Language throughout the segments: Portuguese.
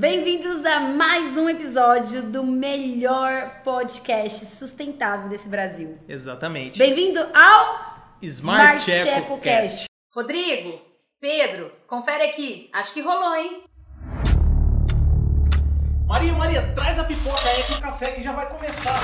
Bem-vindos a mais um episódio do melhor podcast sustentável desse Brasil. Exatamente. Bem-vindo ao Smart, Checo Checo Cast. Cast. Rodrigo, Pedro, confere aqui. Acho que rolou, hein? Maria, Maria, traz a pipoca aí com o café que já vai começar.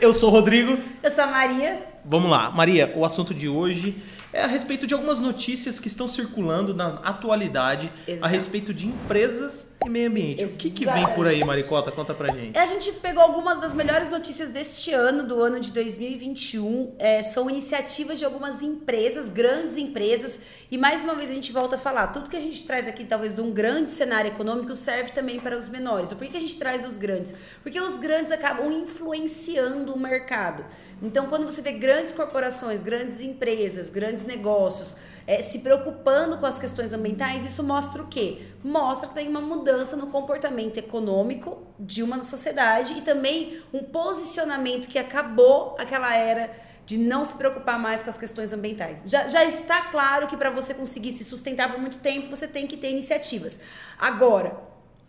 Eu sou o Rodrigo. Eu sou a Maria. Vamos lá, Maria, o assunto de hoje é a respeito de algumas notícias que estão circulando na atualidade Exato. a respeito de empresas e meio ambiente. O que, que vem Exato. por aí, Maricota? Conta pra gente. A gente pegou algumas das melhores notícias deste ano, do ano de 2021. É, são iniciativas de algumas empresas, grandes empresas. E mais uma vez a gente volta a falar: tudo que a gente traz aqui, talvez de um grande cenário econômico, serve também para os menores. Por que que a gente traz os grandes? Porque os grandes acabam influenciando o mercado. Então, quando você vê grandes corporações, grandes empresas, grandes negócios é, se preocupando com as questões ambientais, isso mostra o quê? Mostra que tem uma mudança no comportamento econômico de uma sociedade e também um posicionamento que acabou aquela era de não se preocupar mais com as questões ambientais. Já, já está claro que para você conseguir se sustentar por muito tempo, você tem que ter iniciativas. Agora,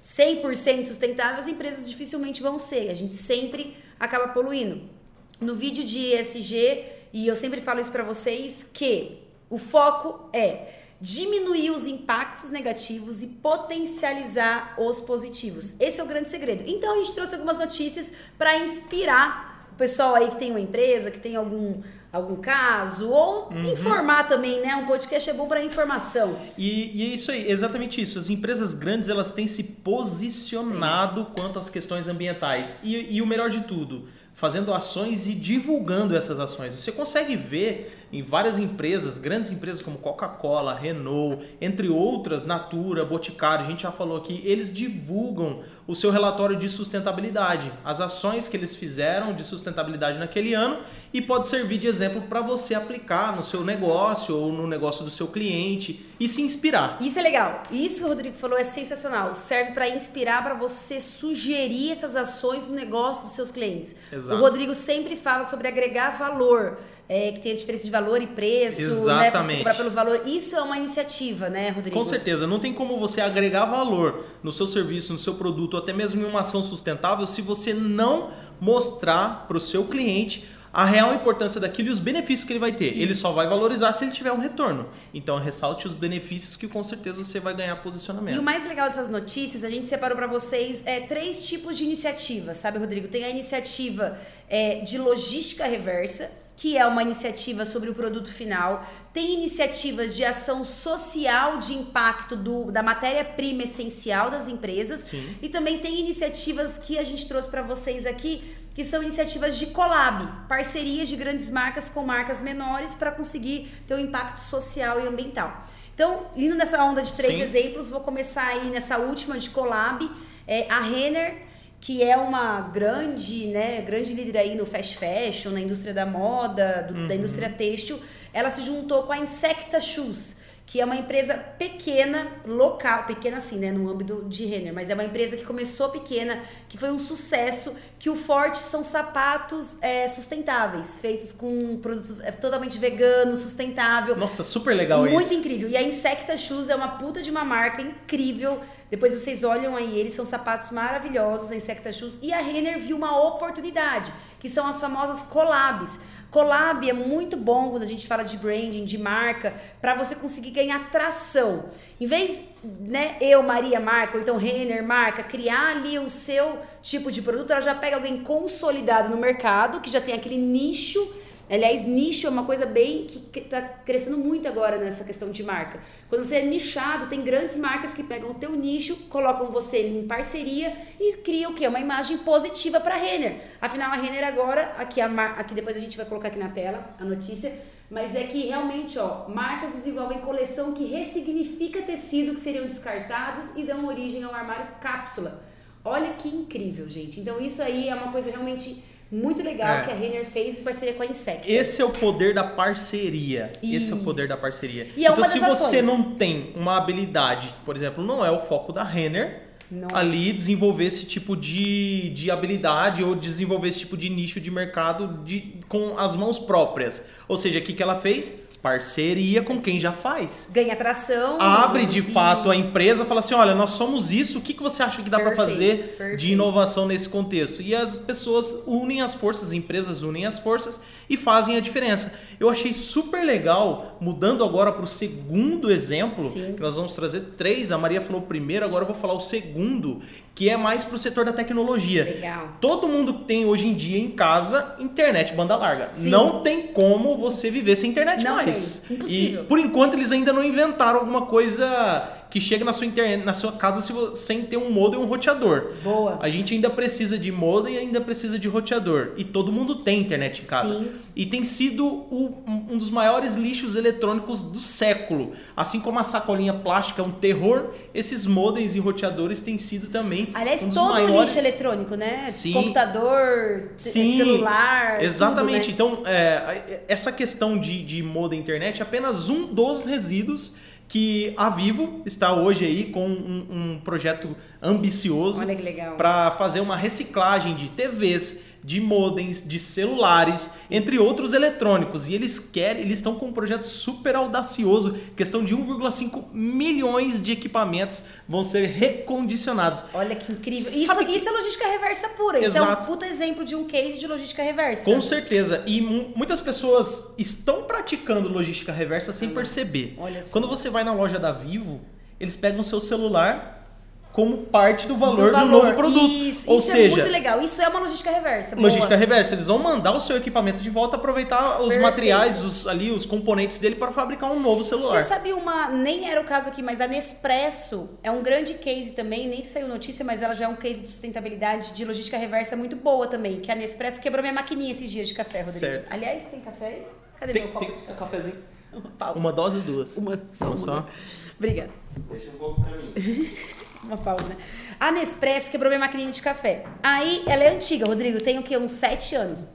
100% sustentável, as empresas dificilmente vão ser. A gente sempre acaba poluindo. No vídeo de ESG, e eu sempre falo isso para vocês, que o foco é diminuir os impactos negativos e potencializar os positivos. Esse é o grande segredo. Então a gente trouxe algumas notícias para inspirar o pessoal aí que tem uma empresa, que tem algum algum caso ou informar também, né? Um podcast é bom para informação. E, e é isso aí, exatamente isso. As empresas grandes elas têm se posicionado quanto às questões ambientais. E, e o melhor de tudo, fazendo ações e divulgando essas ações. Você consegue ver em várias empresas, grandes empresas como Coca-Cola, Renault, entre outras, Natura, Boticário, a gente já falou aqui, eles divulgam o seu relatório de sustentabilidade, as ações que eles fizeram de sustentabilidade naquele ano e pode servir de exemplo para você aplicar no seu negócio ou no negócio do seu cliente e se inspirar. Isso é legal. Isso que o Rodrigo falou é sensacional. Serve para inspirar, para você sugerir essas ações no negócio dos seus clientes. Exato. O Rodrigo sempre fala sobre agregar valor, é, que tem a diferença de valor e preço, né? Pra você Exatamente. cobrar pelo valor. Isso é uma iniciativa, né, Rodrigo? Com certeza, não tem como você agregar valor no seu serviço, no seu produto, ou até mesmo em uma ação sustentável, se você não mostrar para o seu cliente a real importância daquilo e os benefícios que ele vai ter. Ele só vai valorizar se ele tiver um retorno. Então, ressalte os benefícios que com certeza você vai ganhar E posicionamento. o mais legal dessas notícias, a gente separou para vocês é, três tipos de iniciativas, sabe, Rodrigo? Tem a iniciativa é, de logística reversa, que é uma iniciativa sobre o produto final. Tem iniciativas de ação social de impacto do, da matéria-prima essencial das empresas. Sim. E também tem iniciativas que a gente trouxe para vocês aqui, que são iniciativas de collab, parcerias de grandes marcas com marcas menores para conseguir ter um impacto social e ambiental. Então, indo nessa onda de três Sim. exemplos, vou começar aí nessa última de collab, é, a Renner, que é uma grande, né, grande líder aí no fast fashion, na indústria da moda, do- da indústria têxtil, ela se juntou com a Insecta Shoes, que é uma empresa pequena, local, pequena assim, né, no âmbito de Renner, mas é uma empresa que começou pequena, que foi um sucesso, que o forte são sapatos é, sustentáveis, feitos com produtos é, totalmente vegano, sustentável. Nossa, super legal Muito isso. incrível. E a Insecta Shoes é uma puta de uma marca incrível. Depois vocês olham aí, eles são sapatos maravilhosos, a Insecta Shoes. E a Renner viu uma oportunidade, que são as famosas collabs. Collab é muito bom quando a gente fala de branding, de marca, para você conseguir ganhar tração. Em vez, né, eu, Maria, marca, ou então Renner, marca, criar ali o seu tipo de produto, ela já pega alguém consolidado no mercado, que já tem aquele nicho Aliás, nicho é uma coisa bem que, que tá crescendo muito agora nessa questão de marca. Quando você é nichado, tem grandes marcas que pegam o teu nicho, colocam você em parceria e criam o quê? Uma imagem positiva para a Renner. Afinal, a Renner agora, aqui, a mar, aqui depois a gente vai colocar aqui na tela a notícia, mas é que realmente, ó, marcas desenvolvem coleção que ressignifica tecido que seriam descartados e dão origem ao armário cápsula. Olha que incrível, gente. Então isso aí é uma coisa realmente muito legal É. que a Renner fez em parceria com a Insect. Esse é o poder da parceria. Esse é o poder Isso. da parceria. E é então, uma se você ações. não tem uma habilidade, por exemplo, não é o foco da Renner, Não. ali desenvolver esse tipo de, de habilidade ou desenvolver esse tipo de nicho de mercado de, com as mãos próprias. Ou seja, o que, que ela fez? Parceria com quem já faz. Ganha atração. Abre de Isso. fato a empresa, fala assim, olha, nós somos isso, o que, que você acha que dá para fazer perfeito. de inovação nesse contexto? E as pessoas unem as forças, as empresas unem as forças e fazem a diferença. Eu achei super legal, mudando agora para o segundo exemplo, Sim. que nós vamos trazer três, a Maria falou o primeiro, agora eu vou falar o segundo, que é mais para o setor da tecnologia. Legal. Todo mundo tem hoje em dia em casa internet banda larga. Sim. Não tem como você viver sem internet Não mais. Impossível. E por enquanto eles ainda não inventaram alguma coisa que chega na sua internet, na sua casa sem ter um modem e um roteador. Boa. A gente ainda precisa de modem e ainda precisa de roteador. E todo mundo tem internet em casa. Sim. E tem sido o- um dos maiores lixos eletrônicos do século. Assim como a sacolinha plástica é um terror, esses modems e roteadores têm sido também Aliás, um dos todo maiores... lixo eletrônico, né? Sim. Computador, Sim, celular. Exatamente. tudo, né? Então, é, essa questão de, de modem internet é apenas um dos resíduos que a Vivo está hoje aí com um, um projeto ambicioso Olha para fazer uma reciclagem de TVs, de modems, de celulares, entre outros eletrônicos. E eles querem, eles estão com um projeto super audacioso, questão de 1,5 milhões de equipamentos vão ser recondicionados. Olha que incrível. Isso, que- isso é logística reversa pura. Isso é um Exato. puta exemplo de um case de logística reversa. Com certeza. E mu- muitas pessoas estão praticando logística reversa sem perceber. Olha só. Quando você vai na loja da Vivo, eles pegam o seu celular como parte do valor do, valor. novo produto. Isso, Ou isso é seja, muito legal. Isso é uma logística reversa. boa. logística reversa. Eles vão mandar o seu equipamento de volta, aproveitar os Perfeito. materiais, os, ali, os componentes dele para fabricar um novo celular. Você sabe uma, nem era o caso aqui, mas a Nespresso é um grande case também, nem saiu notícia, mas ela já é um case de sustentabilidade de logística reversa muito boa também, que a Nespresso quebrou minha maquininha esses dias de café, Rodrigo. Certo. Aliás, tem café aí? Cadê Tem, meu copo? tem de um cafezinho. Uma pausa. Uma dose ou duas? Uma, só Uma uma. só. Obrigada. Deixa um pouco pra mim. Uma pausa, né? A Nespresso quebrou minha maquininha de café. Aí, ela é antiga, Rodrigo, tem o quê? Uns sete anos.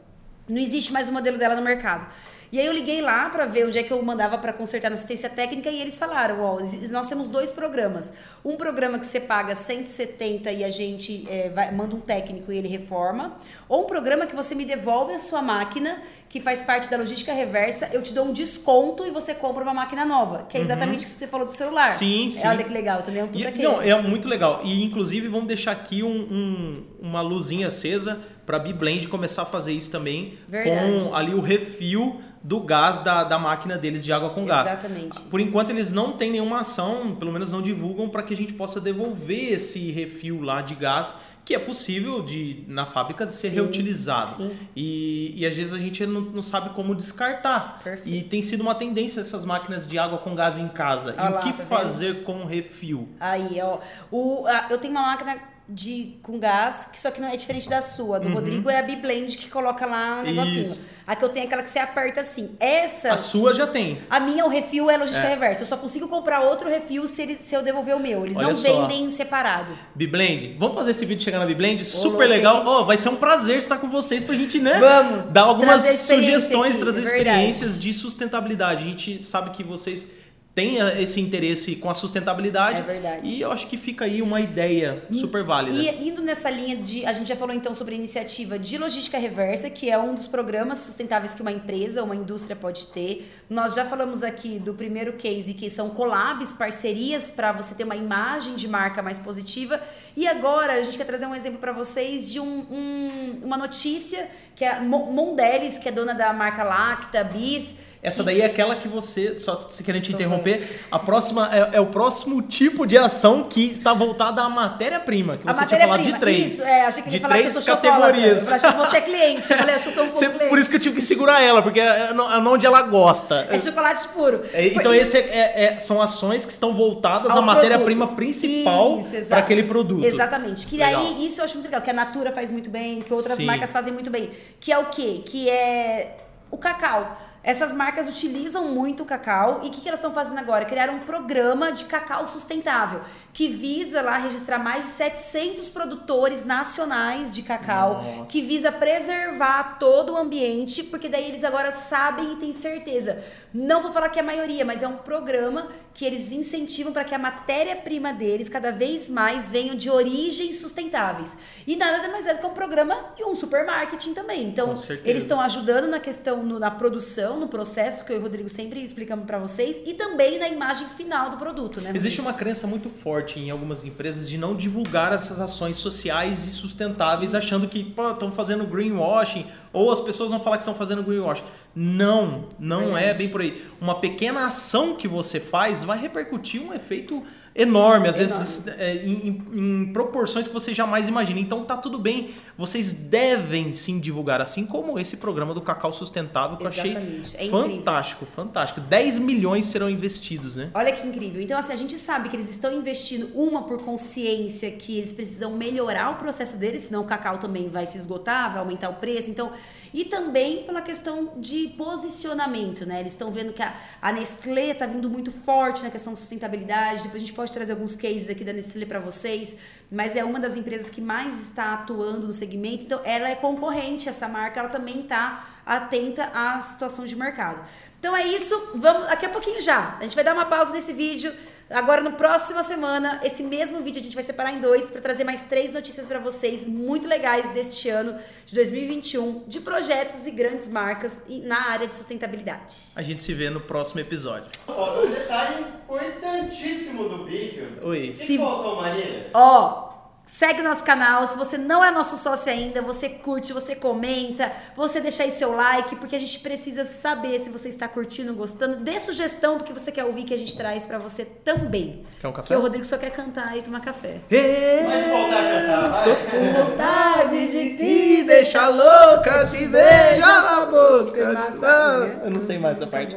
Não existe mais o modelo dela no mercado. E aí eu liguei lá pra ver onde é que eu mandava pra consertar na assistência técnica e eles falaram, ó, nós temos dois programas. Um programa que você paga 170 e a gente é, vai- manda um técnico e ele reforma. Ou um programa que você me devolve a sua máquina, que faz parte da logística reversa, eu te dou um desconto e você compra uma máquina nova. Que é exatamente o que você falou do celular. Uhum. Sim, sim. Olha que legal, também é um puta E, não, é muito legal. E inclusive vamos deixar aqui um- um- uma luzinha acesa para a Biblend começar a fazer isso também Verdade. com ali o refil do gás da, da máquina deles de água com gás. Exatamente. Por enquanto eles não têm nenhuma ação, pelo menos não divulgam para que a gente possa devolver esse refil lá de gás que é possível de na fábrica ser Sim, reutilizado. sim. E, e às vezes a gente não, não sabe como descartar. Perfeito. E tem sido uma tendência essas máquinas de água com gás em casa. Olha e lá, o que tá vendo? fazer com refil? Aí, ó. O, a- eu tenho uma máquina de, com gás, que só que não é diferente da sua. Do Rodrigo é a Biblend que coloca lá o negocinho. Uhum. Isso. A que eu tenho é aquela que você aperta assim. Essa. A sua já tem. A minha, o refil é logística É. reversa. Eu só consigo comprar outro refil se, ele- se eu devolver o meu. Eles Olha não só. vendem separado. Biblend, vamos fazer esse vídeo chegar na Biblend? Super legal. Ó, vai ser um prazer estar com vocês pra gente, né? Vamos. Dar algumas Trazer sugestões, aqui, trazer é experiências de sustentabilidade. A gente sabe que vocês têm esse interesse com a sustentabilidade. É verdade. E eu acho que fica aí uma ideia super válida. E indo nessa linha de. A gente já falou então sobre a iniciativa de logística reversa, que é um dos programas sustentáveis que uma empresa, uma indústria pode ter. Nós já falamos aqui do primeiro case, que são collabs, parcerias para você ter uma imagem de marca mais positiva. E agora a gente quer trazer um exemplo para vocês de um- um- uma notícia que é a Mo- Mondelez, que é dona da marca Lacta, Bis. Essa daí é aquela que você, só se querendo te interromper, a próxima é, é o próximo tipo de ação que está voltada à matéria-prima, que A você tinha falado de três. Isso, é, achei que ele de que três chocolate. categorias. Eu achei que você é cliente. Eu falei, acho que eu sou um pouco Você- cliente. por isso que eu tive que segurar ela, porque é é é onde ela gosta. É chocolate puro. É, então, esse é- é- são ações que estão voltadas à matéria-prima principal para aquele produto. Exatamente. Que Legal. aí, isso eu acho muito legal, que a Natura faz muito bem, que outras Sim. marcas fazem muito bem. Que é o quê? Que é o cacau. Essas marcas utilizam muito o cacau e o que, que elas estão fazendo agora? Criaram um programa de cacau sustentável que visa lá registrar mais de 700 produtores nacionais de cacau, Nossa. que visa preservar todo o ambiente, porque daí eles agora sabem e têm certeza. Não vou falar que é a maioria, mas é um programa que eles incentivam para que a matéria-prima deles cada vez mais venham de origens sustentáveis. E nada mais é do que um programa e um supermarketing também. Então, eles estão ajudando na questão no- na produção comunicação, no processo que eu e o Rodrigo sempre explicamos para vocês e também na imagem final do produto, né? Existe uma crença muito forte em algumas empresas de não divulgar essas ações sociais e sustentáveis, achando que estão fazendo greenwashing ou as pessoas vão falar que estão fazendo greenwashing. Não, não é bem por aí. Uma pequena ação que você faz vai repercutir um efeito enorme, às enorme. vezes é, em, em, proporções que você jamais imagina. Então tá tudo bem, vocês devem sim divulgar, assim como esse programa do Cacau Sustentável que Exatamente. eu achei é fantástico, fantástico. 10 milhões serão investidos, né? Olha que incrível. Então, assim, a gente sabe que eles estão investindo, uma por consciência, que eles precisam melhorar o processo deles, senão o cacau também vai se esgotar, vai aumentar o preço. Então, e também pela questão de posicionamento, né? Eles estão vendo que a, a Nestlé está vindo muito forte na questão de sustentabilidade. Depois a gente pode trazer alguns cases aqui da Nestlé para vocês, mas é uma das empresas que mais está atuando no segmento. Então, ela é concorrente, essa marca, ela também está atenta à situação de mercado. Então é isso, vamos daqui a pouquinho já. A gente vai dar uma pausa nesse vídeo. Agora, no próxima semana, esse mesmo vídeo a gente vai separar em dois para trazer mais três notícias para vocês muito legais deste ano de 2021 de projetos e grandes marcas na área de sustentabilidade. A gente se vê no próximo episódio. Falta um detalhe importantíssimo do vídeo. Oi. O que se... faltou, Maria? Ó, Segue nosso canal. Se você não é nosso sócio ainda, você curte, você comenta, você deixa aí seu like, porque a gente precisa saber se você está curtindo, gostando. Dê sugestão do que você quer ouvir que a gente traz para você também. Quer um café? Que o Rodrigo só quer cantar e tomar café. Pode voltar a cantar, vai. Tô com vontade de te deixar louca, te beijar na boca. Eu não sei mais essa parte.